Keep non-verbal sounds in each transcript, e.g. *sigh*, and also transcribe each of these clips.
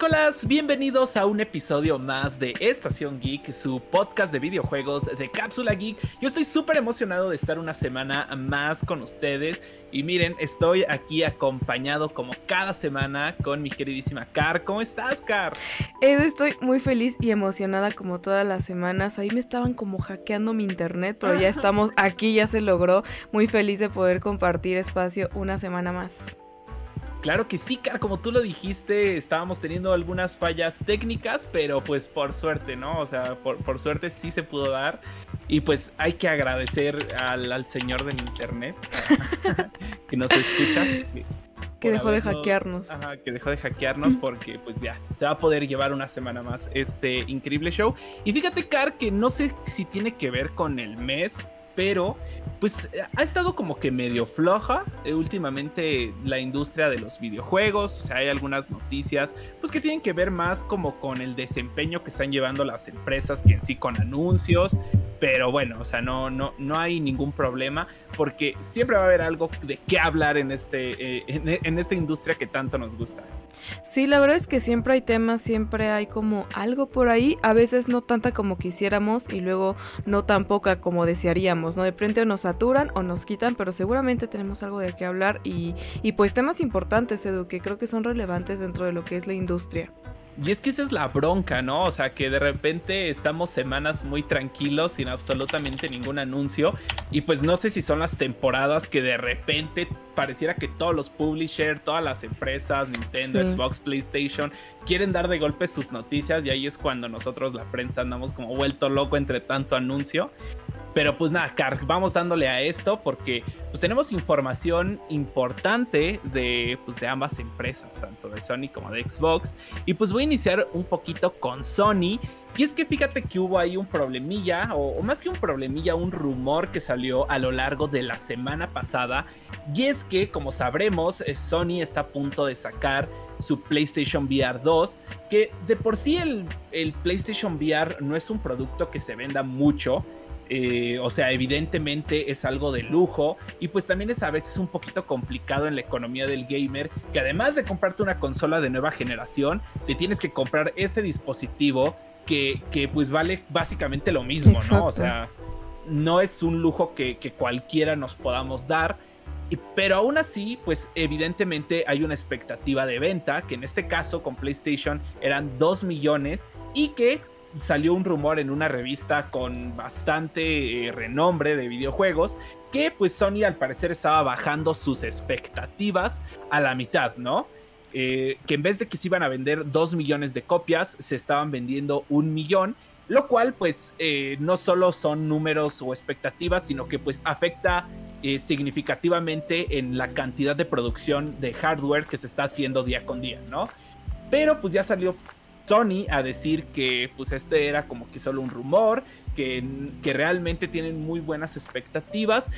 terrícolas, bienvenidos a un episodio más de Estación Geek, su podcast de videojuegos de Cápsula Geek. Yo estoy súper emocionado de estar una semana más con ustedes y miren, estoy aquí acompañado como cada semana con mi queridísima Car. ¿Cómo estás, Car? Edu, estoy muy feliz y emocionada como todas las semanas. Ahí me estaban como hackeando mi internet, pero ya *laughs* estamos aquí, ya se logró. Muy feliz de poder compartir espacio una semana más. Claro que sí, Car, como tú lo dijiste, estábamos teniendo algunas fallas técnicas, pero pues por suerte, ¿no? O sea, por, suerte sí se pudo dar. Y pues hay que agradecer al, señor del internet *laughs* que nos escucha. Que dejó de hackearnos. Ajá, que dejó de hackearnos porque pues ya se va a poder llevar una semana más este increíble show. Y fíjate, Car, que no sé si tiene que ver con el mes pero pues ha estado como que medio floja eh, últimamente la industria de los videojuegos, o sea, hay algunas noticias pues que tienen que ver más como con el desempeño que están llevando las empresas que en sí con anuncios, pero bueno, o sea, no, no, no hay ningún problema porque siempre va a haber algo de qué hablar en, este, eh, en esta industria que tanto nos gusta. Sí, la verdad es que siempre hay temas, siempre hay como algo por ahí, a veces no tanta como quisiéramos y luego no tan poca como desearíamos, ¿no? De frente nos saturan o nos quitan, pero seguramente tenemos algo de qué hablar y, y pues temas importantes, Edu, que creo que son relevantes dentro de lo que es la industria. Y es que esa es la bronca, ¿no? O sea, que de repente estamos semanas muy tranquilos sin absolutamente ningún anuncio. Y pues no sé si son las temporadas que de repente pareciera que todos los publishers, todas las empresas, Nintendo, Xbox, PlayStation, quieren dar de golpe sus noticias. Y ahí es cuando nosotros, la prensa, andamos como vuelto loco entre tanto anuncio. Pero pues nada, vamos dándole a esto porque pues tenemos información importante de, pues, de ambas empresas, tanto de Sony como de Xbox. Y pues voy a iniciar un poquito con Sony. Y es que fíjate que hubo ahí un problemilla, o, más que un problemilla, un rumor que salió a lo largo de la semana pasada. Y es que, como sabremos, eh, Sony está a punto de sacar su PlayStation VR 2, que de por sí el, el PlayStation VR no es un producto que se venda mucho. Eh, o sea, evidentemente es algo de lujo y pues también es a veces un poquito complicado en la economía del gamer, que además de comprarte una consola de nueva generación, te tienes que comprar este dispositivo que, pues vale básicamente lo mismo, ¿no? O sea, no es un lujo que, que cualquiera nos podamos dar. Pero aún así, pues evidentemente hay una expectativa de venta, que en este caso con PlayStation eran 2 millones y que salió un rumor en una revista con bastante eh, renombre de videojuegos que pues Sony al parecer estaba bajando sus expectativas a la mitad, ¿no? Eh, que en vez de que se iban a vender dos millones de copias, se estaban vendiendo un millón, lo cual pues eh, no solo son números o expectativas, sino que pues afecta significativamente en la cantidad de producción de hardware que se está haciendo día con día, ¿no? Pero pues ya salió Sony a decir que pues este era como que solo un rumor, que, que, realmente tienen muy buenas expectativas,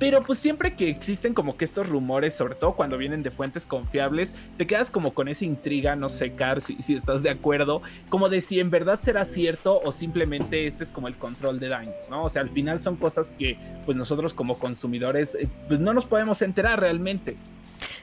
pero pues siempre que existen como que estos rumores, sobre todo cuando vienen de fuentes confiables, te quedas como con esa intriga, no sé, Car, si, si estás de acuerdo, como de si en verdad será cierto o simplemente este es como el control de daños, ¿no? O sea, al final son cosas que pues nosotros como consumidores eh, pues no nos podemos enterar realmente.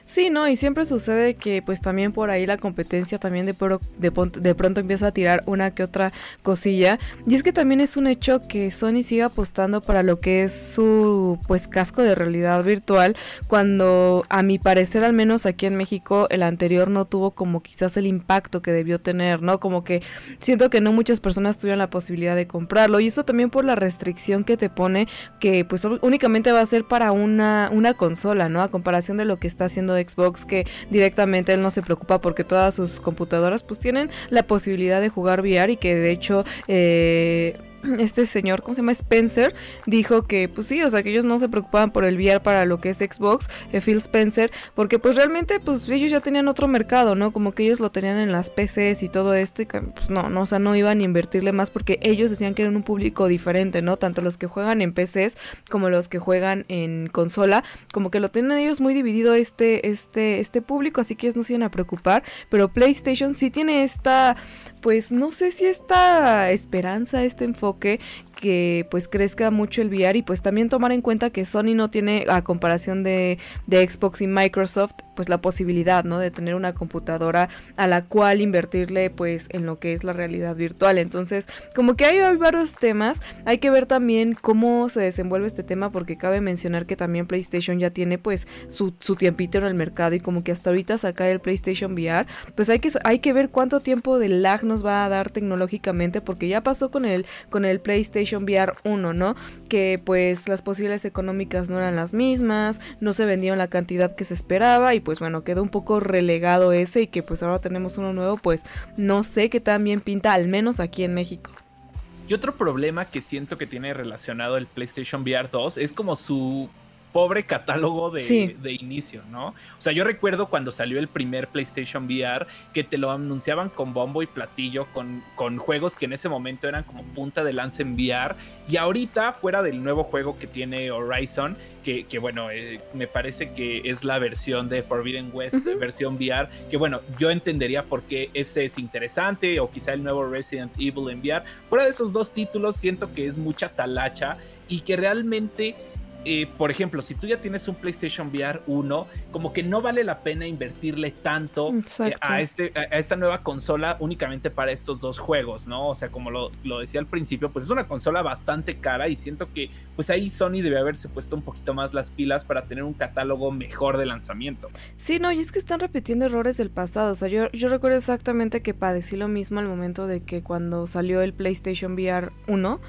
Sí, no, y siempre sucede que pues también por ahí la competencia también de, de, pronto empieza a tirar una que otra cosilla. Y es que también es un hecho que Sony sigue apostando para lo que es su pues casco de realidad virtual, cuando a mi parecer al menos aquí en México el anterior no tuvo como quizás el impacto que debió tener, ¿no? Como que siento que no muchas personas tuvieron la posibilidad de comprarlo. Y eso también por la restricción que te pone, que pues únicamente va a ser para una, una consola, ¿no? A comparación de lo que está haciendo Xbox que directamente él no se preocupa porque todas sus computadoras pues tienen la posibilidad de jugar VR y que de hecho eh, *clears throat* este señor, ¿cómo se llama? Spencer, dijo que pues sí, o sea, que ellos no se preocupaban por el VR para lo que es Xbox, eh, Phil Spencer, porque pues realmente pues ellos ya tenían otro mercado, ¿no? Como que ellos lo tenían en las PCs y todo esto y pues no, no, o sea, no iban a invertirle más porque ellos decían que eran un público diferente, ¿no? Tanto los que juegan en PCs como los que juegan en consola, como que lo tienen ellos muy dividido este, este, este público, así que ellos no se iban a preocupar, pero PlayStation sí tiene esta, pues no sé si esta esperanza, este enfoque, que pues crezca mucho el VR y pues también tomar en cuenta que Sony no tiene a comparación de, de Xbox y Microsoft pues la posibilidad, ¿no? De tener una computadora a la cual invertirle pues en lo que es la realidad virtual. Entonces, como que hay, varios temas, hay que ver también cómo se desenvuelve este tema porque cabe mencionar que también PlayStation ya tiene pues su, su tiempito en el mercado y como que hasta ahorita sacar el PlayStation VR, pues hay que, hay que ver cuánto tiempo de lag nos va a dar tecnológicamente porque ya pasó con el, con el PlayStation VR 1, ¿no? Que pues las posibilidades económicas no eran las mismas, no se vendieron la cantidad que se esperaba y pues bueno, quedó un poco relegado ese y que pues ahora tenemos uno nuevo, pues no sé qué tan bien pinta, al menos aquí en México. Y otro problema que siento que tiene relacionado el PlayStation VR 2 es como su pobre catálogo de, de, inicio, ¿no? O sea, yo recuerdo cuando salió el primer PlayStation VR que te lo anunciaban con bombo y platillo, con, con juegos que en ese momento eran como punta de lanza en VR. Y ahorita, fuera del nuevo juego que tiene Horizon, que, que bueno, eh, me parece que es la versión de Forbidden West, versión VR, que bueno, yo entendería por qué ese es interesante, o quizá el nuevo Resident Evil en VR. Fuera de esos dos títulos, siento que es mucha talacha y que realmente eh, por ejemplo, si tú ya tienes un PlayStation VR 1, como que no vale la pena invertirle tanto eh, a, este, a, esta nueva consola únicamente para estos dos juegos, ¿no? O sea, como lo, decía al principio, pues es una consola bastante cara y siento que pues ahí Sony debe haberse puesto un poquito más las pilas para tener un catálogo mejor de lanzamiento. Sí, no, y es que están repitiendo errores del pasado. O sea, yo, yo recuerdo exactamente que padecí lo mismo al momento de que cuando salió el PlayStation VR 1,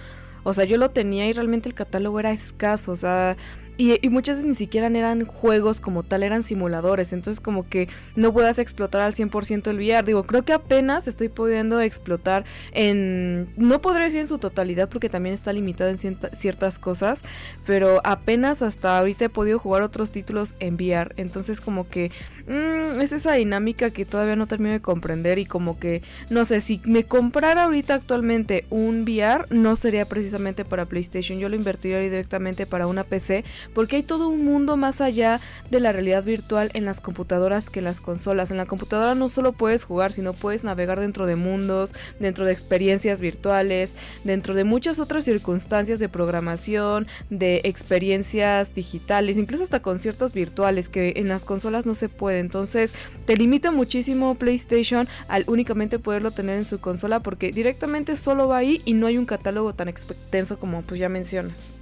o sea, yo lo tenía y realmente el catálogo era escaso. O sea, y, muchas veces ni siquiera eran juegos como tal, eran simuladores. Entonces como que no puedas explotar al 100% el VR. Digo, creo que apenas estoy pudiendo explotar en... No podré decir en su totalidad porque también está limitado en ciertas cosas. Pero apenas hasta ahorita he podido jugar otros títulos en VR. Entonces como que mmm, es esa dinámica que todavía no termino de comprender. Y como que, no sé, si me comprara ahorita actualmente un VR, no sería precisamente para PlayStation. Yo lo invertiría directamente para una PC porque hay todo un mundo más allá de la realidad virtual en las computadoras que en las consolas. En la computadora no solo puedes jugar, sino puedes navegar dentro de mundos, dentro de experiencias virtuales, dentro de muchas otras circunstancias de programación, de experiencias digitales, incluso hasta conciertos virtuales que en las consolas no se puede. Entonces, te limita muchísimo PlayStation al únicamente poderlo tener en su consola porque directamente solo va ahí y no hay un catálogo tan extenso como pues ya mencionas.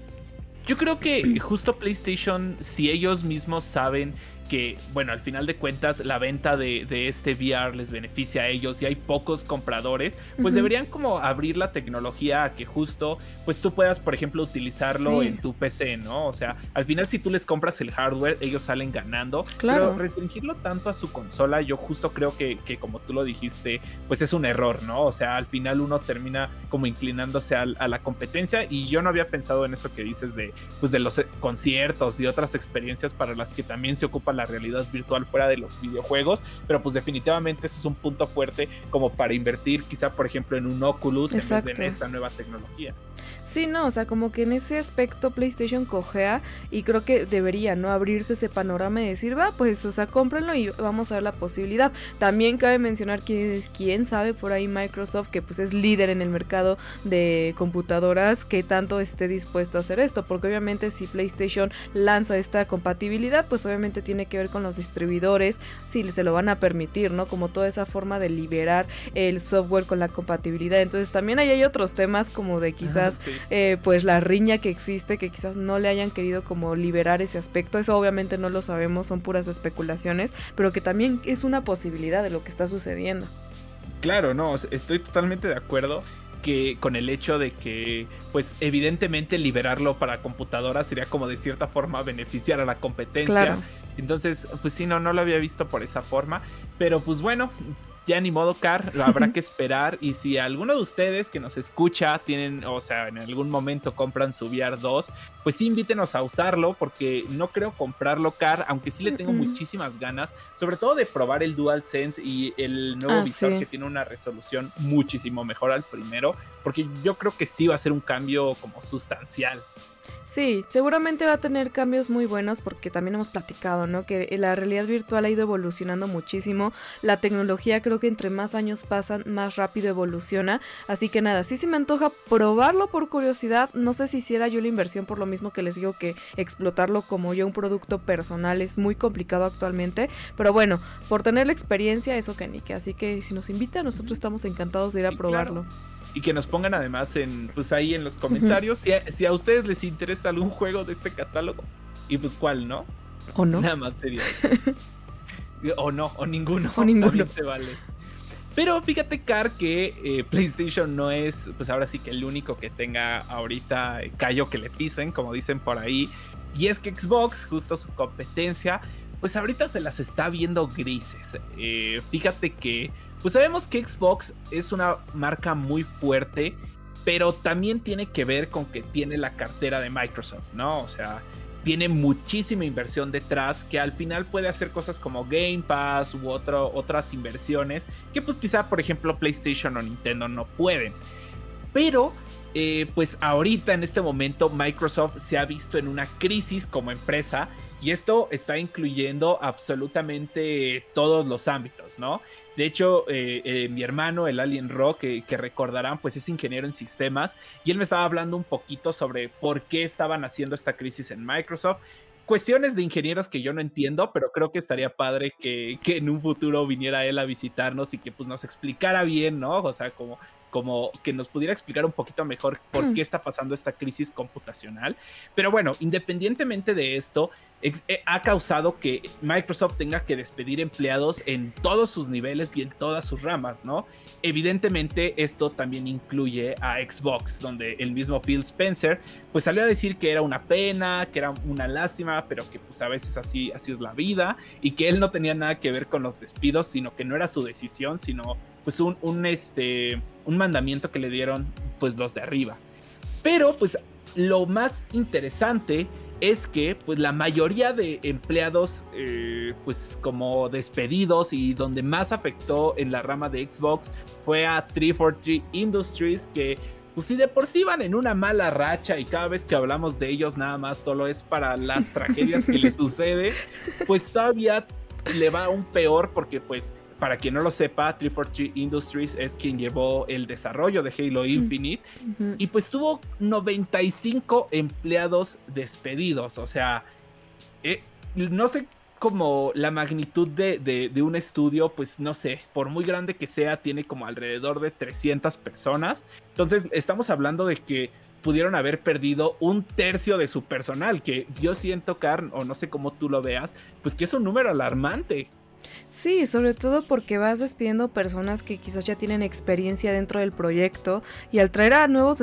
Yo creo que justo PlayStation, si ellos mismos saben que, bueno, al final de cuentas la venta de, este VR les beneficia a ellos y hay pocos compradores, pues deberían como abrir la tecnología a que justo, pues tú puedas, por ejemplo, utilizarlo en tu PC, ¿no? O sea, al final si tú les compras el hardware, ellos salen ganando. Claro. Pero restringirlo tanto a su consola, yo justo creo que, que como tú lo dijiste, pues es un error, ¿no? O sea, al final uno termina como inclinándose a, a la competencia y yo no había pensado en eso que dices de, pues de los conciertos y otras experiencias para las que también se ocupa la realidad virtual fuera de los videojuegos, pero pues definitivamente ese es un punto fuerte como para invertir quizá por ejemplo en un Oculus en vez de en esta nueva tecnología. Sí, no, o sea, como que en ese aspecto PlayStation cojea y creo que debería, ¿no? Abrirse ese panorama y decir, va, pues, o sea, cómprenlo y vamos a ver la posibilidad. También cabe mencionar que quién sabe por ahí Microsoft, que pues es líder en el mercado de computadoras, que tanto esté dispuesto a hacer esto, porque obviamente si PlayStation lanza esta compatibilidad, pues obviamente tiene que ver con los distribuidores, si se lo van a permitir, ¿no? Como toda esa forma de liberar el software con la compatibilidad. Entonces también ahí hay otros temas como de quizás eh, pues la riña que existe, que quizás no le hayan querido como liberar ese aspecto. Eso obviamente no lo sabemos, son puras especulaciones, pero que también es una posibilidad de lo que está sucediendo. Claro, no, estoy totalmente de acuerdo que con el hecho de que, pues evidentemente liberarlo para computadoras sería como de cierta forma beneficiar a la competencia. Entonces, pues sí, no, no lo había visto por esa forma. Pero pues bueno, ya ni modo, Car, lo habrá que *laughs* esperar. Y si alguno de ustedes que nos escucha tienen, o sea, en algún momento compran su VR 2, pues sí, invítenos a usarlo, porque no creo comprarlo, Car, aunque sí le tengo muchísimas ganas, sobre todo de probar el DualSense y el nuevo ah, visor que tiene una resolución muchísimo mejor al primero, porque yo creo que sí va a ser un cambio como sustancial. Sí, seguramente va a tener cambios muy buenos porque también hemos platicado, ¿no? Que la realidad virtual ha ido evolucionando muchísimo. La tecnología creo que entre más años pasan, más rápido evoluciona. Así que nada, sí se me antoja probarlo por curiosidad. No sé si hiciera yo la inversión por lo mismo que les digo que explotarlo como yo un producto personal es muy complicado actualmente. Pero bueno, por tener la experiencia, eso que ni que. Así que si nos invita, nosotros estamos encantados de ir a probarlo y que nos pongan además en pues ahí en los comentarios si, a, si, a, ustedes les interesa algún juego de este catálogo y pues cuál, ¿no? O no. Nada más sería. *laughs* o no, o ninguno. O ninguno. se vale. Pero fíjate, Car, que eh, PlayStation no es, pues ahora sí que el único que tenga ahorita callo que le pisen, como dicen por ahí. Y es que Xbox, justo su competencia, pues ahorita se las está viendo grises. Eh, fíjate que pues sabemos que Xbox es una marca muy fuerte, pero también tiene que ver con que tiene la cartera de Microsoft, ¿no? O sea, tiene muchísima inversión detrás que al final puede hacer cosas como Game Pass u otras inversiones que pues quizá por ejemplo PlayStation o Nintendo no pueden. Pero eh, pues ahorita en este momento Microsoft se ha visto en una crisis como empresa y esto está incluyendo absolutamente todos los ámbitos, ¿no? De hecho, eh, eh, mi hermano, el Alien Rock, que recordarán, pues es ingeniero en sistemas y él me estaba hablando un poquito sobre por qué estaban haciendo esta crisis en Microsoft cuestiones de ingenieros que yo no entiendo, pero creo que estaría padre que, que, en un futuro viniera él a visitarnos y que pues nos explicara bien, ¿no? O sea, como como que nos pudiera explicar un poquito mejor por mm. qué está pasando esta crisis computacional. Pero bueno, independientemente de esto, eh, ha causado que Microsoft tenga que despedir empleados en todos sus niveles y en todas sus ramas, ¿no? Evidentemente esto también incluye a Xbox, donde el mismo Phil Spencer pues salió a decir que era una pena, que era una lástima, pero que pues a veces así, así es la vida y que él no tenía nada que ver con los despidos, sino que no era su decisión, sino pues un, un, este, un mandamiento que le dieron pues los de arriba. Pero pues lo más interesante es que pues la mayoría de empleados eh, pues como despedidos y donde más afectó en la rama de Xbox fue a 343 Industries que pues si de por sí van en una mala racha y cada vez que hablamos de ellos nada más solo es para las tragedias que les *laughs* sucede, pues todavía le va aún peor porque pues para quien no lo sepa, 343 Industries es quien llevó el desarrollo de Halo Infinite y pues tuvo 95 empleados despedidos. O sea, eh, no sé como la magnitud de, de, un estudio, pues no sé, por muy grande que sea, tiene como alrededor de 300 personas. Entonces, estamos hablando de que pudieron haber perdido un tercio de su personal, que yo siento, Carl, o no sé cómo tú lo veas, pues que es un número alarmante. Sí, sobre todo porque vas despidiendo personas que quizás ya tienen experiencia dentro del proyecto y al traer a nuevos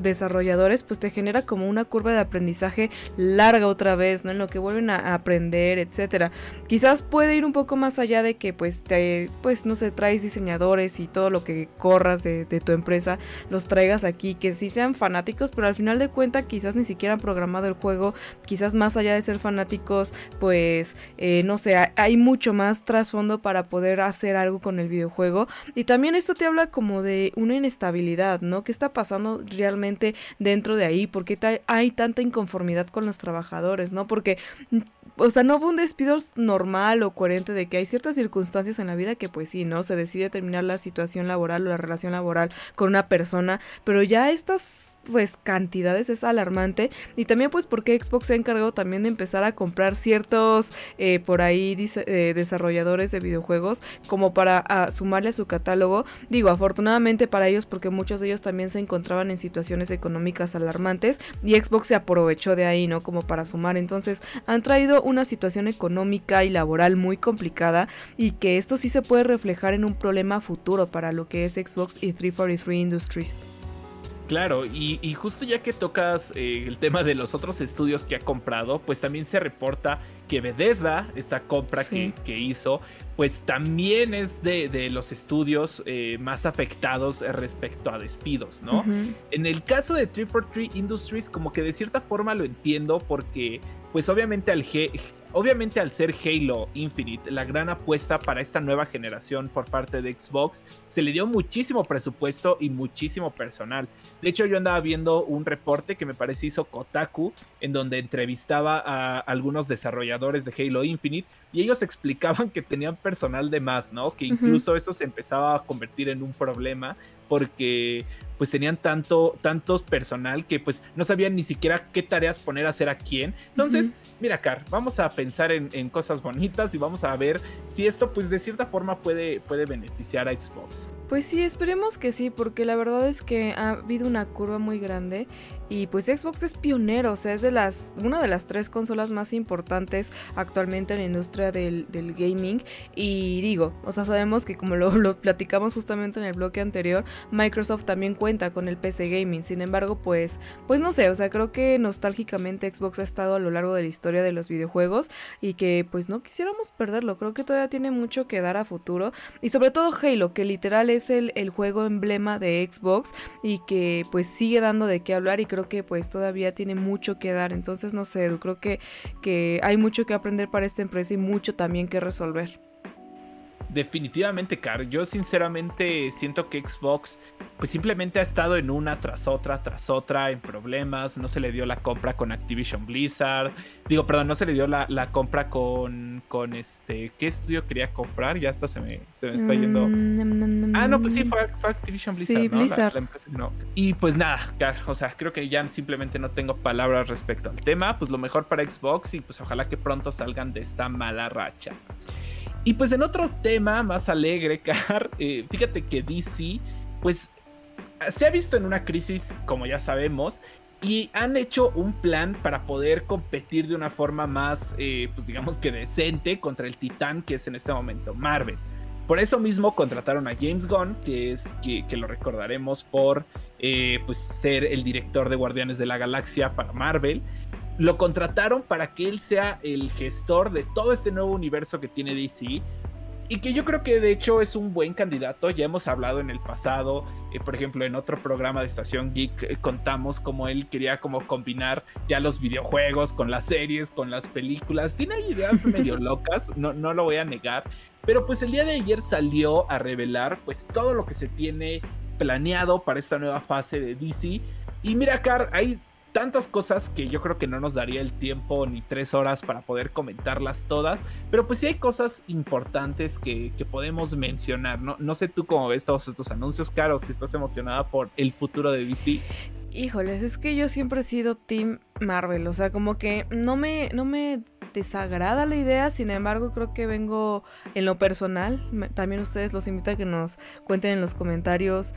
desarrolladores pues te genera como una curva de aprendizaje larga otra vez, ¿no? En lo que vuelven a aprender, etcétera. Quizás puede ir un poco más allá de que pues te, pues no sé, traes diseñadores y todo lo que corras de, tu empresa, los traigas aquí, que sí sean fanáticos, pero al final de cuentas quizás ni siquiera han programado el juego, quizás más allá de ser fanáticos, pues eh, no sé, hay mucho más trasfondo para poder hacer algo con el videojuego. Y también esto te habla como de una inestabilidad, ¿no? ¿Qué está pasando realmente dentro de ahí? ¿Por qué hay tanta inconformidad con los trabajadores, ¿no? Porque o sea, no hubo un despido normal o coherente de que hay ciertas circunstancias en la vida que pues sí, ¿no? Se decide terminar la situación laboral o la relación laboral con una persona, pero ya estas pues cantidades es alarmante. Y también pues porque Xbox se ha encargado también de empezar a comprar ciertos eh, por ahí eh, desarrolladores de videojuegos como para sumarle a su catálogo. Digo afortunadamente para ellos porque muchos de ellos también se encontraban en situaciones económicas alarmantes y Xbox se aprovechó de ahí no como para sumar. Entonces han traído una situación económica y laboral muy complicada y que esto sí se puede reflejar en un problema futuro para lo que es Xbox y 343 Industries Claro, y, justo ya que tocas eh, el tema de los otros estudios que ha comprado, pues también se reporta que Bethesda, esta compra que, hizo, pues también es de, los estudios eh, más afectados respecto a despidos, ¿no? En el caso de 343 Industries, como que de cierta forma lo entiendo porque, pues obviamente al, obviamente al ser Halo Infinite la gran apuesta para esta nueva generación por parte de Xbox, se le dio muchísimo presupuesto y muchísimo personal. De hecho, yo andaba viendo un reporte que me parece hizo Kotaku, en donde entrevistaba a algunos desarrolladores de Halo Infinite y ellos *laughs* explicaban que tenían personal de más, ¿no? Que incluso eso se empezaba a convertir en un problema porque pues tenían tanto, tantos personal que pues no sabían ni siquiera qué tareas poner a hacer a quién. Entonces, mira, Car, vamos a pensar en, cosas bonitas y vamos a ver si esto pues de cierta forma puede, puede beneficiar a Xbox. Pues sí, esperemos que sí, porque la verdad es que ha habido una curva muy grande y pues Xbox es pionero, o sea, es de las, una de las tres consolas más importantes actualmente en la industria del, gaming. Y digo, o sea, sabemos que como lo, lo, platicamos justamente en el bloque anterior, Microsoft también cuenta con el PC gaming. Sin embargo, pues, pues no sé, o sea, creo que nostálgicamente Xbox ha estado a lo largo de la historia de los videojuegos y que pues no quisiéramos perderlo. Creo que todavía tiene mucho que dar a futuro. Y sobre todo Halo, que literal es el, el juego emblema de Xbox y que pues sigue dando de qué hablar y creo que pues todavía tiene mucho que dar. Entonces no sé, Edu, creo que, que hay mucho que aprender para esta empresa y mucho también que resolver. Definitivamente, Car. Yo sinceramente siento que Xbox pues simplemente ha estado en una tras otra, tras otra, en problemas. No se le dio la compra con Activision Blizzard. Digo, perdón, no se le dio la, compra con, con este... ¿Qué estudio quería comprar? Ya hasta se me, se me está yendo. Mm, ah, no, pues sí, fue, Activision Blizzard, sí, Blizzard. no. Y pues nada, Car, o sea, creo que ya simplemente no tengo palabras respecto al tema. Pues lo mejor para Xbox y pues ojalá que pronto salgan de esta mala racha. Y pues en otro tema más alegre, *laughs* Car, eh, fíjate que DC, pues se ha visto en una crisis, como ya sabemos, y han hecho un plan para poder competir de una forma más, eh, pues digamos que decente contra el titán que es en este momento Marvel. Por eso mismo contrataron a James Gunn, que es que, lo recordaremos por eh, pues ser el director de Guardianes de la Galaxia para Marvel lo contrataron para que él sea el gestor de todo este nuevo universo que tiene DC. Y que yo creo que de hecho es un buen candidato. Ya hemos hablado en el pasado, eh, por ejemplo, en otro programa de Estación Geek, eh, contamos cómo él quería como combinar ya los videojuegos con las series, con las películas. Tiene ideas *laughs* medio locas, no, no lo voy a negar. Pero pues el día de ayer salió a revelar pues todo lo que se tiene planeado para esta nueva fase de DC. Y mira, Car, hay tantas cosas que yo creo que no nos daría el tiempo ni tres horas para poder comentarlas todas, pero pues sí hay cosas importantes que, podemos mencionar, ¿no? No sé tú cómo ves todos estos anuncios, Caro, si estás emocionada por el futuro de DC. Híjoles, es que yo siempre he sido Team Marvel, o sea, como que no me, no me desagrada la idea, sin embargo creo que vengo en lo personal, también ustedes los invito a que nos cuenten en los comentarios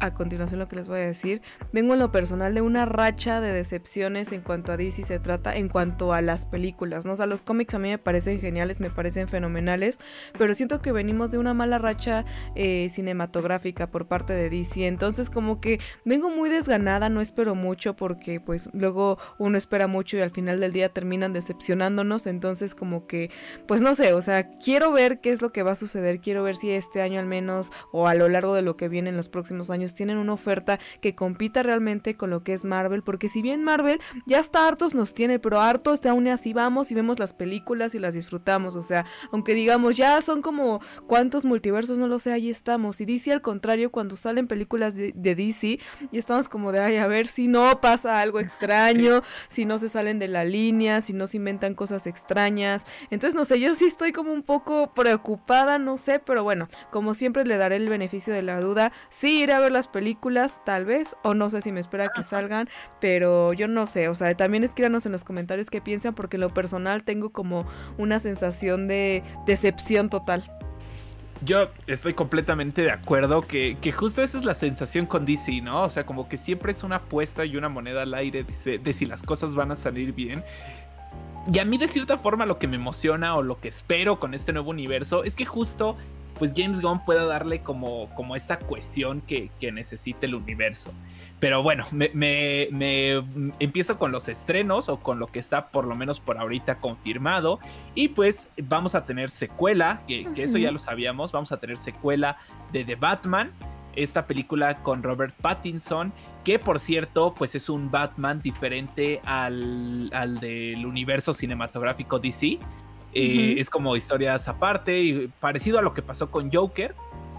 a continuación lo que les voy a decir, vengo en lo personal de una racha de decepciones en cuanto a DC se trata, en cuanto a las películas, ¿no? O sea, los cómics a mí me parecen geniales, me parecen fenomenales, pero siento que venimos de una mala racha eh, cinematográfica por parte de DC, entonces como que vengo muy desganada, no espero mucho porque pues luego uno espera mucho y al final del día terminan decepcionándonos entonces como que, pues no sé, o sea, quiero ver qué es lo que va a suceder, quiero ver si este año al menos o a lo largo de lo que viene en los próximos años tienen una oferta que compita realmente con lo que es Marvel, porque si bien Marvel ya está hartos nos tiene, pero hartos aún así vamos y vemos las películas y las disfrutamos, o sea, aunque digamos ya son como cuántos multiversos, no lo sé, ahí estamos, y DC al contrario, cuando salen películas de, de DC, y estamos como de, ay, a ver si no pasa algo *laughs* extraño, si no se salen de la línea, si no se inventan cosas extrañas. Entonces, no sé, yo sí estoy como un poco preocupada, no sé, pero bueno, como siempre le daré el beneficio de la duda. Sí iré a ver las películas, tal vez, o no sé si me espera que salgan, pero yo no sé, o sea, también escríbanos en los comentarios qué piensan, porque en lo personal tengo como una sensación de decepción total yo estoy completamente de acuerdo que, justo esa es la sensación con DC, ¿no? O sea, como que siempre es una apuesta y una moneda al aire de, de, si las cosas van a salir bien. Y a mí de cierta forma lo que me emociona o lo que espero con este nuevo universo es que justo pues James Gunn pueda darle como, como esta cohesión que, que necesita el universo. Pero bueno, me, me, empiezo con los estrenos o con lo que está por lo menos por ahorita confirmado. Y pues vamos a tener secuela, que, que eso ya lo sabíamos, vamos a tener secuela de The Batman esta película con Robert Pattinson, que por cierto, pues es un Batman diferente al, al del universo cinematográfico DC. Eh, es como historias aparte y parecido a lo que pasó con Joker,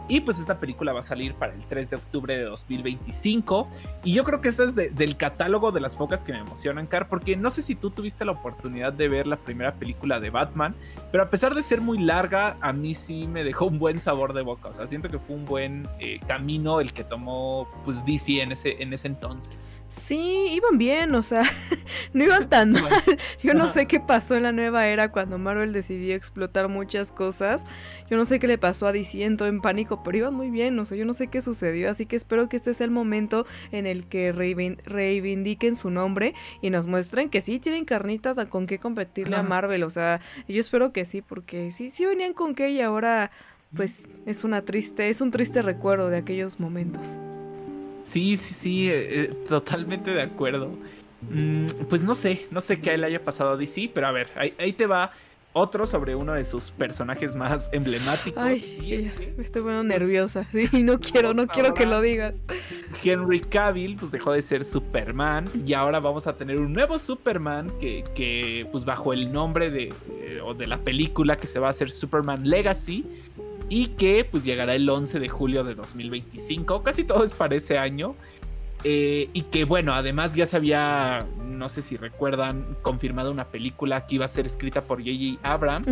y pues esta película va a salir para el 3 de octubre de 2025. Y yo creo que esta es del catálogo de las pocas que me emocionan, Car, porque no sé si tú tuviste la oportunidad de ver la primera película de Batman, pero a pesar de ser muy larga, a mí sí me dejó un buen sabor de boca. O sea, siento que fue un buen eh, camino el que tomó pues DC en ese, en ese entonces. Sí, iban bien, o sea, *laughs* no iban tan mal. Yo no sé qué pasó en la nueva era cuando Marvel decidió explotar muchas cosas. Yo no sé qué le pasó a DC, en pánico, pero iban muy bien, o sea, yo no sé qué sucedió. Así que espero que este sea el momento en el que reivindiquen su nombre y nos muestren que sí tienen carnita con qué competirle a Marvel. O sea, yo espero que sí, porque sí, sí venían con qué y ahora pues es una triste, es un triste recuerdo de aquellos momentos. Sí, sí, sí, eh, eh, totalmente de acuerdo. Mm, pues no sé, no sé qué le haya pasado a DC, pero a ver, ahí, te va otro sobre uno de sus personajes más emblemáticos. Ay, me estoy poniendo nerviosa, sí, no quiero, no quiero que lo digas. Henry Cavill, pues dejó de ser Superman y ahora vamos a tener un nuevo Superman que, que pues bajo el nombre de, eh, o de la película que se va a hacer Superman Legacy, y que pues llegará el 11 de julio de 2025, casi todo es para ese año. Eh, y que bueno, además ya se había, no sé si recuerdan, confirmado una película que iba a ser escrita por J.J. Abrams.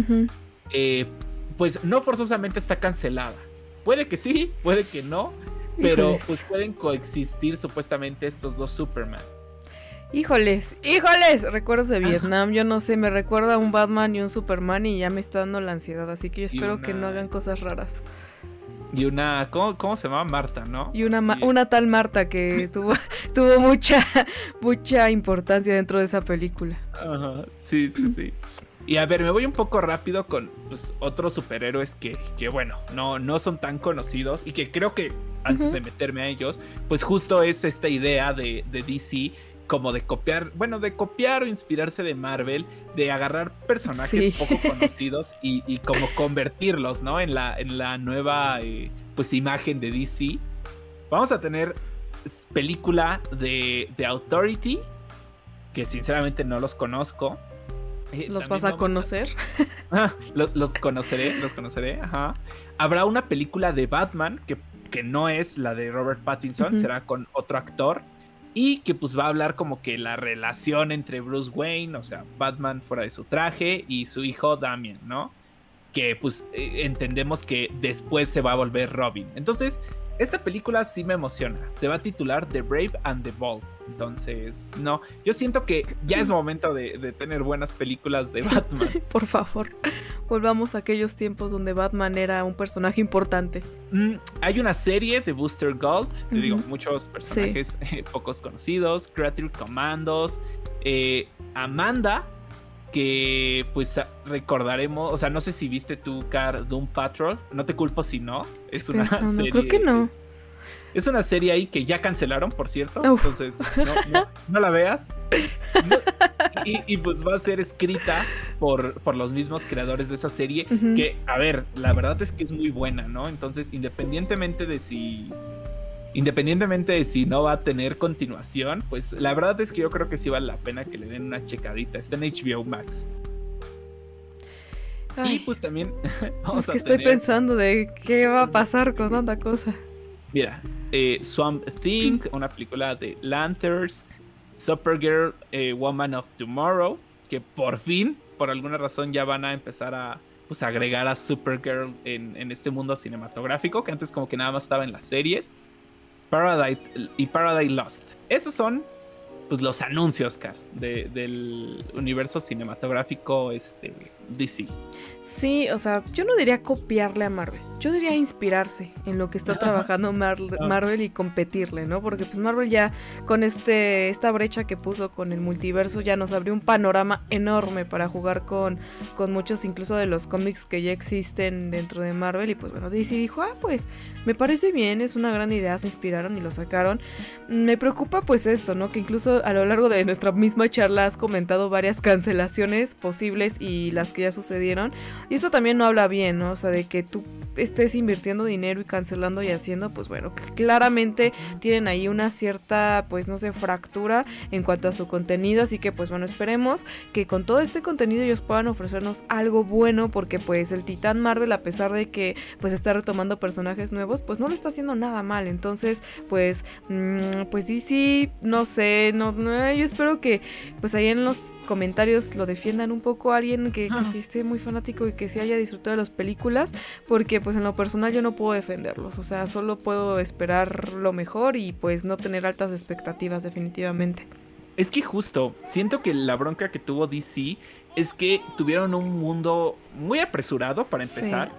Eh, pues no forzosamente está cancelada. Puede que sí, puede que no, pero pues pueden coexistir supuestamente estos dos Supermans. Híjoles, híjoles, recuerdos de Vietnam, yo no sé, me recuerda a un Batman y un Superman y ya me está dando la ansiedad, así que yo espero que no hagan cosas raras. Y una, ¿cómo, se llama? Marta, ¿no? Y una, una tal Marta que *laughs* tuvo, tuvo mucha, mucha importancia dentro de esa película. Ajá, sí, sí, sí. Y a ver, me voy un poco rápido con pues, otros superhéroes que, que, bueno, no, no son tan conocidos y que creo que antes de meterme a ellos, pues justo es esta idea de, de DC como de copiar, bueno, de copiar o inspirarse de Marvel, de agarrar personajes poco *laughs* conocidos y, como convertirlos, ¿no? En la, en la nueva, eh, pues, imagen de DC. Vamos a tener película de, de Authority, que sinceramente no los conozco. Eh, ¿Los vas a conocer? *laughs* Ah, los, conoceré, los conoceré, ajá. Habrá una película de Batman que, que no es la de Robert Pattinson, será con otro actor y que pues va a hablar como que la relación entre Bruce Wayne, o sea, Batman fuera de su traje y su hijo Damien, ¿no? Que pues eh, entendemos que después se va a volver Robin. Entonces, esta película sí me emociona. Se va a titular The Brave and the Bold. Entonces, no, yo siento que ya es momento de, tener buenas películas de Batman. *laughs* Por favor, volvamos a aquellos tiempos donde Batman era un personaje importante. Mm, hay una serie de Booster Gold, te digo, muchos personajes eh, pocos conocidos, Creature Commandos, eh, Amanda, que pues recordaremos, o sea, no sé si viste tu Car Doom Patrol, no te culpo si no, es una serie. Creo que no. Es, una serie ahí que ya cancelaron, por cierto, entonces no, la veas. y, pues va a ser escrita por, por los mismos creadores de esa serie, que, a ver, la verdad es que es muy buena, ¿no? Entonces, independientemente de si independientemente de si no va a tener continuación, pues la verdad es que yo creo que sí vale la pena que le den una checadita. Está en HBO Max. y pues también *laughs* vamos es que estoy pensando de qué va a pasar con tanta cosa. Mira, eh, Swamp Thing, una película de Lanterns, Supergirl, eh, Woman of Tomorrow, que por fin, por alguna razón, ya van a empezar a pues, agregar a Supergirl en, en este mundo cinematográfico, que antes como que nada más estaba en las series. Paradise y Paradise Lost. Esos son pues los anuncios, Oscar, del universo cinematográfico este, DC. Sí, o sea, yo no diría copiarle a Marvel, yo diría inspirarse en lo que está *laughs* trabajando. Marvel y competirle, ¿no? Porque pues Marvel ya con este esta brecha que puso con el multiverso ya nos abrió un panorama enorme para jugar con, con muchos incluso de los cómics que ya existen dentro de Marvel y pues bueno, DC dijo, ah, pues me parece bien, es una gran idea, se inspiraron y lo sacaron. Me preocupa pues esto, ¿no? Que incluso a lo largo de nuestra misma charla has comentado varias cancelaciones posibles y las que ya sucedieron. Y eso también no habla bien, ¿no? O sea, de que tú estés invirtiendo dinero y cancelando y haciendo, pues bueno, claramente tienen ahí una cierta, pues no sé, fractura en cuanto a su contenido, así que pues bueno, esperemos que con todo este contenido ellos puedan ofrecernos algo bueno, porque pues el Titán Marvel, a pesar de que pues está retomando personajes nuevos, pues no lo está haciendo nada mal, entonces pues, mmm, pues DC, no sé, no, no, yo espero que pues ahí en los comentarios lo defiendan un poco alguien que, que esté muy fanático y que se haya disfrutado de las películas, porque pues en lo personal yo no puedo defenderlos, o sea, solo puedo esperar lo mejor y pues no tener altas expectativas definitivamente. Es que justo, siento que la bronca que tuvo DC es que tuvieron un mundo muy apresurado para empezar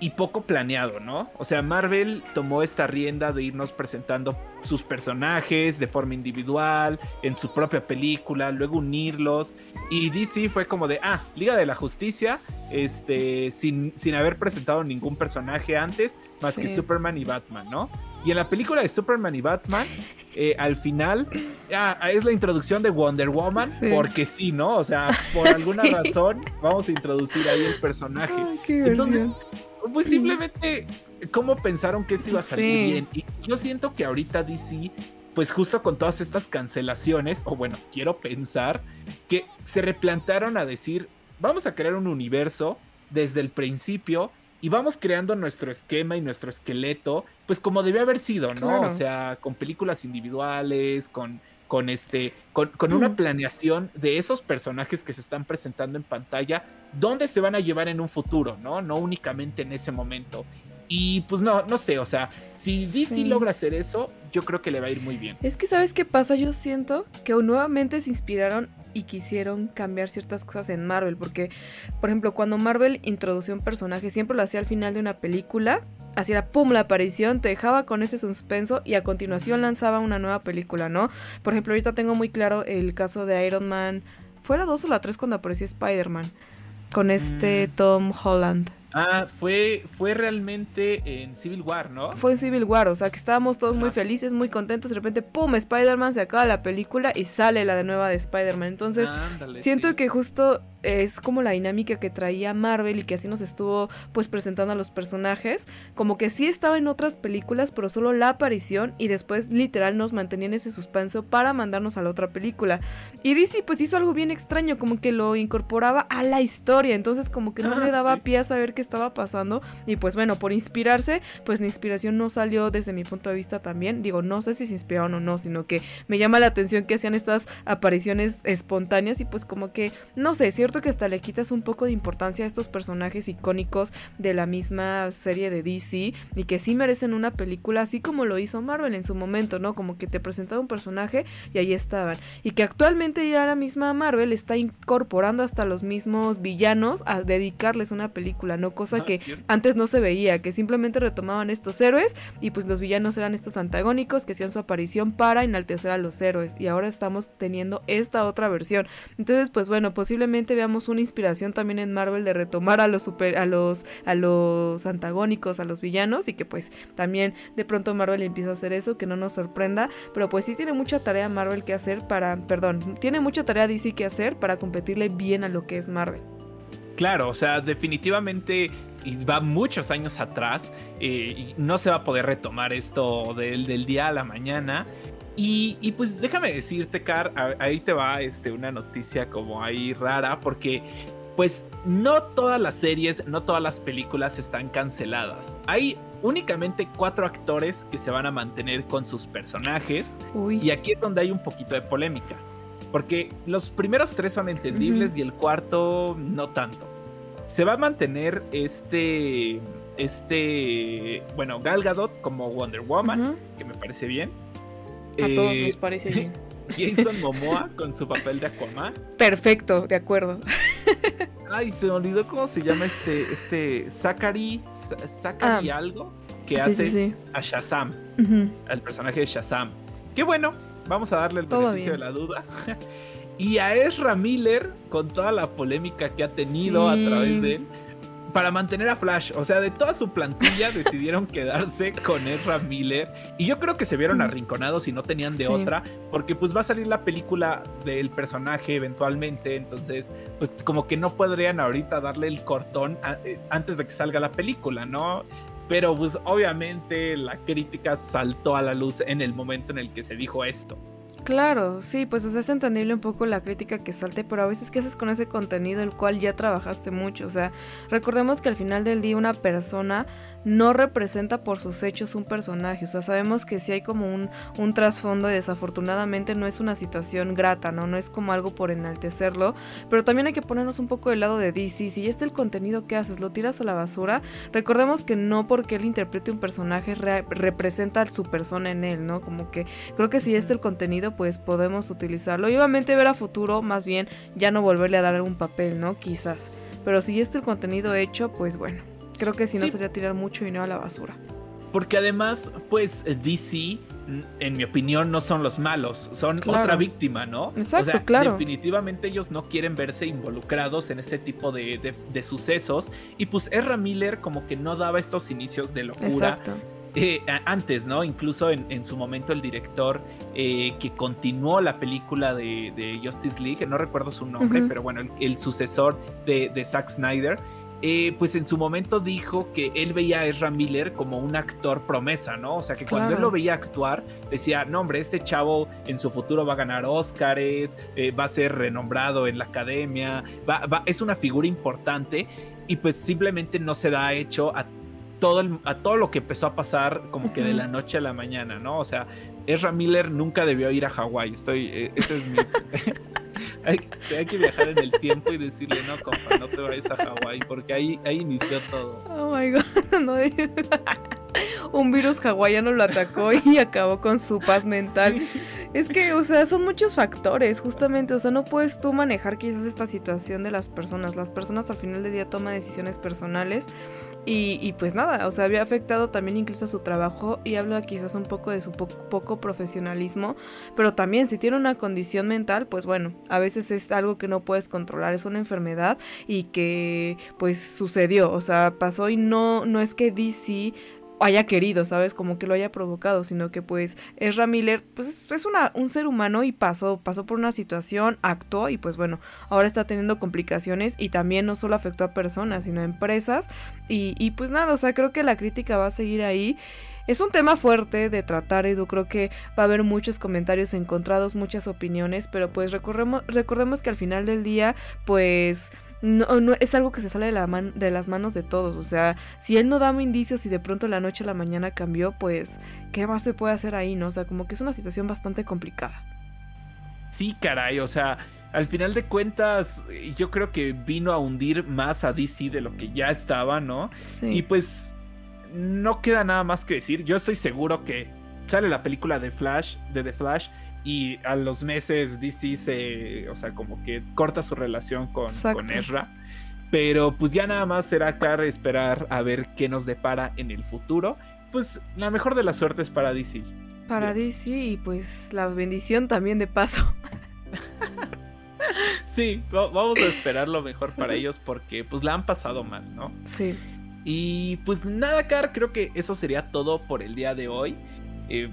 y poco planeado, ¿no? O sea, Marvel tomó esta rienda de irnos presentando sus personajes de forma individual, en su propia película, luego unirlos. Y DC fue como de, ah, Liga de la Justicia, este, sin, sin haber presentado ningún personaje antes, más que Superman y Batman, ¿no? Y en la película de Superman y Batman, eh, al final, ah, es la introducción de Wonder Woman, porque sí, ¿no? O sea, por *laughs* alguna razón, vamos a introducir ahí el personaje. Entonces pues simplemente, ¿cómo pensaron que eso iba a salir bien? Y yo siento que ahorita DC, pues justo con todas estas cancelaciones, o bueno, quiero pensar que se replantearon a decir, vamos a crear un universo desde el principio y vamos creando nuestro esquema y nuestro esqueleto, pues como debe haber sido, ¿no? O sea, con películas individuales, con con este con, una planeación de esos personajes que se están presentando en pantalla, dónde se van a llevar en un futuro, ¿no? No únicamente en ese momento. Y pues no, no sé, o sea, si DC logra hacer eso, yo creo que le va a ir muy bien. Es que, ¿sabes qué pasa? Yo siento que nuevamente se inspiraron y quisieron cambiar ciertas cosas en Marvel, porque, por ejemplo, cuando Marvel introdució un personaje, siempre lo hacía al final de una película, hacía pum la aparición, te dejaba con ese suspenso y a continuación lanzaba una nueva película, ¿no? Por ejemplo, ahorita tengo muy claro el caso de Iron Man. ¿Fue la 2 o la 3 cuando apareció Spider-Man? Con este mm. Tom Holland. Ah, fue, fue realmente en Civil War, ¿no? Fue en Civil War, o sea que estábamos todos muy felices, muy contentos. De repente, ¡pum! Spider-Man se acaba la película y sale la de nueva de Spider-Man. Entonces, siento que justo es como la dinámica que traía Marvel y que así nos estuvo pues presentando a los personajes, como que sí estaba en otras películas, pero solo la aparición y después literal nos mantenían ese suspenso para mandarnos a la otra película. Y DC pues hizo algo bien extraño, como que lo incorporaba a la historia, entonces como que no le daba pie a saber qué estaba pasando y pues bueno, por inspirarse, pues la inspiración no salió desde mi punto de vista también, digo, no sé si se inspiraron o no, sino que me llama la atención que hacían estas apariciones espontáneas y pues como que, no sé, cierto que hasta le quitas un poco de importancia a estos personajes icónicos de la misma serie de DC y que sí merecen una película así como lo hizo Marvel en su momento, ¿no? Como que te presentaba un personaje y ahí estaban. Y que actualmente ya la misma Marvel está incorporando hasta los mismos villanos a dedicarles una película, ¿no? Cosa ah, que antes no se veía, que simplemente retomaban estos héroes y pues los villanos eran estos antagónicos que hacían su aparición para enaltecer a los héroes y ahora estamos teniendo esta otra versión. Entonces, pues bueno, posiblemente veamos una inspiración también en Marvel de retomar a los super, a los a los antagónicos, a los villanos y que pues también de pronto Marvel empieza a hacer eso, que no nos sorprenda, pero pues sí tiene mucha tarea Marvel que hacer para, perdón, tiene mucha tarea DC que hacer para competirle bien a lo que es Marvel. Claro, o sea, definitivamente y va muchos años atrás eh, y no se va a poder retomar esto del, del día a la mañana. Y, pues déjame decirte, Car, ahí te va este, una noticia como ahí rara, porque pues no todas las series, no todas las películas están canceladas. Hay únicamente cuatro actores que se van a mantener con sus personajes. Y aquí es donde hay un poquito de polémica. Porque los primeros tres son entendibles y el cuarto no tanto. Se va a mantener este. Este. Bueno, Gal Gadot como Wonder Woman, que me parece bien. A todos nos eh, parece *laughs* bien. Jason *laughs* Momoa con su papel de Aquaman. Perfecto, de acuerdo. Ay, se me olvidó cómo se llama este, este Zachary, Zachary ah. algo, que hace a Shazam, al personaje de Shazam. Qué bueno, vamos a darle el beneficio de la duda. *laughs* y a Ezra Miller, con toda la polémica que ha tenido a través de él, para mantener a Flash. O sea, de toda su plantilla *laughs* decidieron quedarse con Ezra Miller. Y yo creo que se vieron arrinconados y no tenían de otra. Porque pues va a salir la película del personaje eventualmente. Entonces, pues como que no podrían ahorita darle el cortón eh, antes de que salga la película, ¿no? Pero pues obviamente la crítica saltó a la luz en el momento en el que se dijo esto. Claro, sí, pues es entendible un poco la crítica que salte, pero a veces qué haces con ese contenido el cual ya trabajaste mucho, o sea, recordemos que al final del día una persona no representa por sus hechos un personaje, o sea, sabemos que si hay como un, un trasfondo y desafortunadamente no es una situación grata, ¿no? No es como algo por enaltecerlo, pero también hay que ponernos un poco del lado de DC, si este el contenido que haces lo tiras a la basura, recordemos que no porque él interprete un personaje representa a su persona en él, ¿no? Como que creo que si este el contenido pues podemos utilizarlo y obviamente ver a futuro más bien ya no volverle a dar algún papel, ¿no? Quizás. Pero si este el contenido hecho, pues bueno, creo que si no sería tirar mucho dinero a la basura. Porque además, pues DC, en mi opinión, no son los malos, son otra víctima, ¿no? Exacto, o sea, claro. Definitivamente ellos no quieren verse involucrados en este tipo de, de, sucesos. Y pues Ezra Miller como que no daba estos inicios de locura. Exacto. Eh, antes, ¿no? Incluso en, su momento el director eh, que continuó la película de, Justice League, no recuerdo su nombre, pero bueno, el, sucesor de, de, Zack Snyder, eh, pues en su momento dijo que él veía a Ezra Miller como un actor promesa, ¿no? O sea, que cuando él lo veía actuar, decía, no, hombre, este chavo en su futuro va a ganar Oscars, va a ser renombrado en la academia, va, es una figura importante y pues simplemente no se da hecho a todo, a todo lo que empezó a pasar como que de la noche a la mañana, ¿no? O sea, Ezra Miller nunca debió ir a Hawái. Estoy, eh, ese es mi... *laughs* hay, que viajar en el tiempo y decirle, no, compa, no te vayas a Hawái, porque ahí, ahí inició todo. Oh my god, *laughs* no. *laughs* Un virus hawaiano lo atacó y acabó con su paz mental. Es que, o sea, son muchos factores, justamente, o sea, no puedes tú manejar quizás esta situación de las personas. Las personas al final del día toman decisiones personales y, pues nada, o sea, había afectado también incluso a su trabajo y habla quizás un poco de su poco profesionalismo, pero también si tiene una condición mental, pues bueno, a veces es algo que no puedes controlar, es una enfermedad y que pues sucedió, o sea, pasó y no, no es que DC haya querido, ¿sabes? Como que lo haya provocado, sino que pues Ezra Miller pues es una, un ser humano y pasó, pasó por una situación, actuó y pues bueno, ahora está teniendo complicaciones y también no solo afectó a personas, sino a empresas y, y pues nada, o sea, creo que la crítica va a seguir ahí. Es un tema fuerte de tratar, Edu. Creo que va a haber muchos comentarios encontrados, muchas opiniones, pero pues recordemos que al final del día, pues no, no es algo que se sale de, la de las manos de todos. O sea, si él no daba indicios y de pronto la noche a la mañana cambió, pues, ¿qué más se puede hacer ahí, no? O sea, como que es una situación bastante complicada. Sí, caray, o sea, al final de cuentas, yo creo que vino a hundir más a DC de lo que ya estaba, ¿no? Sí. Y pues, no queda nada más que decir. Yo estoy seguro que sale la película de Flash, de The Flash, y a los meses DC se, o sea, como que corta su relación con, con Ezra. Pero pues ya nada más será acá esperar a ver qué nos depara en el futuro. Pues la mejor de las suertes para DC. Para DC y pues la bendición también de paso. *laughs* sí, vamos a esperar lo mejor para ellos porque pues la han pasado mal, ¿no? Sí. Y pues nada, Car, creo que eso sería todo por el día de hoy. Eh,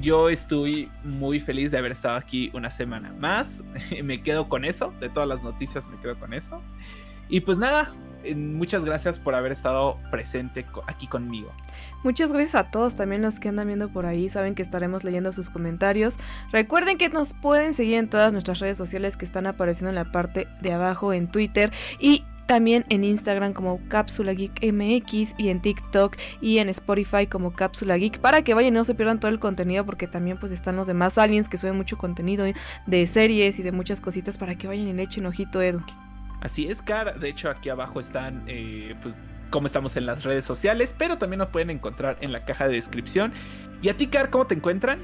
yo estoy muy feliz de haber estado aquí una semana más. *laughs* me quedo con eso, de todas las noticias me quedo con eso. Y pues nada, eh, muchas gracias por haber estado presente aquí conmigo. Muchas gracias a todos también los que andan viendo por ahí, saben que estaremos leyendo sus comentarios. Recuerden que nos pueden seguir en todas nuestras redes sociales que están apareciendo en la parte de abajo en Twitter y también en Instagram como Cápsula Geek MX y en TikTok y en Spotify como Cápsula Geek para que vayan y no se pierdan todo el contenido porque también pues están los demás aliens que suben mucho contenido de series y de muchas cositas para que vayan y le echen ojito Edu. Así es, Car. De hecho, aquí abajo están eh, pues cómo estamos en las redes sociales, pero también nos pueden encontrar en la caja de descripción. ¿Y a ti, Car, cómo te encuentran?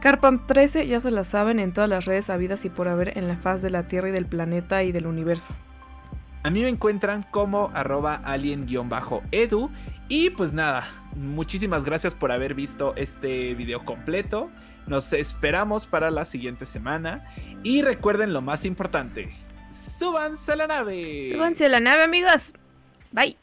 Carpam13 ya se la saben en todas las redes habidas y por haber en la faz de la Tierra y del planeta y del universo. A mí me encuentran como arroba alien-edu. Y pues nada, muchísimas gracias por haber visto este video completo. Nos esperamos para la siguiente semana. Y recuerden lo más importante. Súbanse a la nave. Súbanse a la nave amigos. Bye.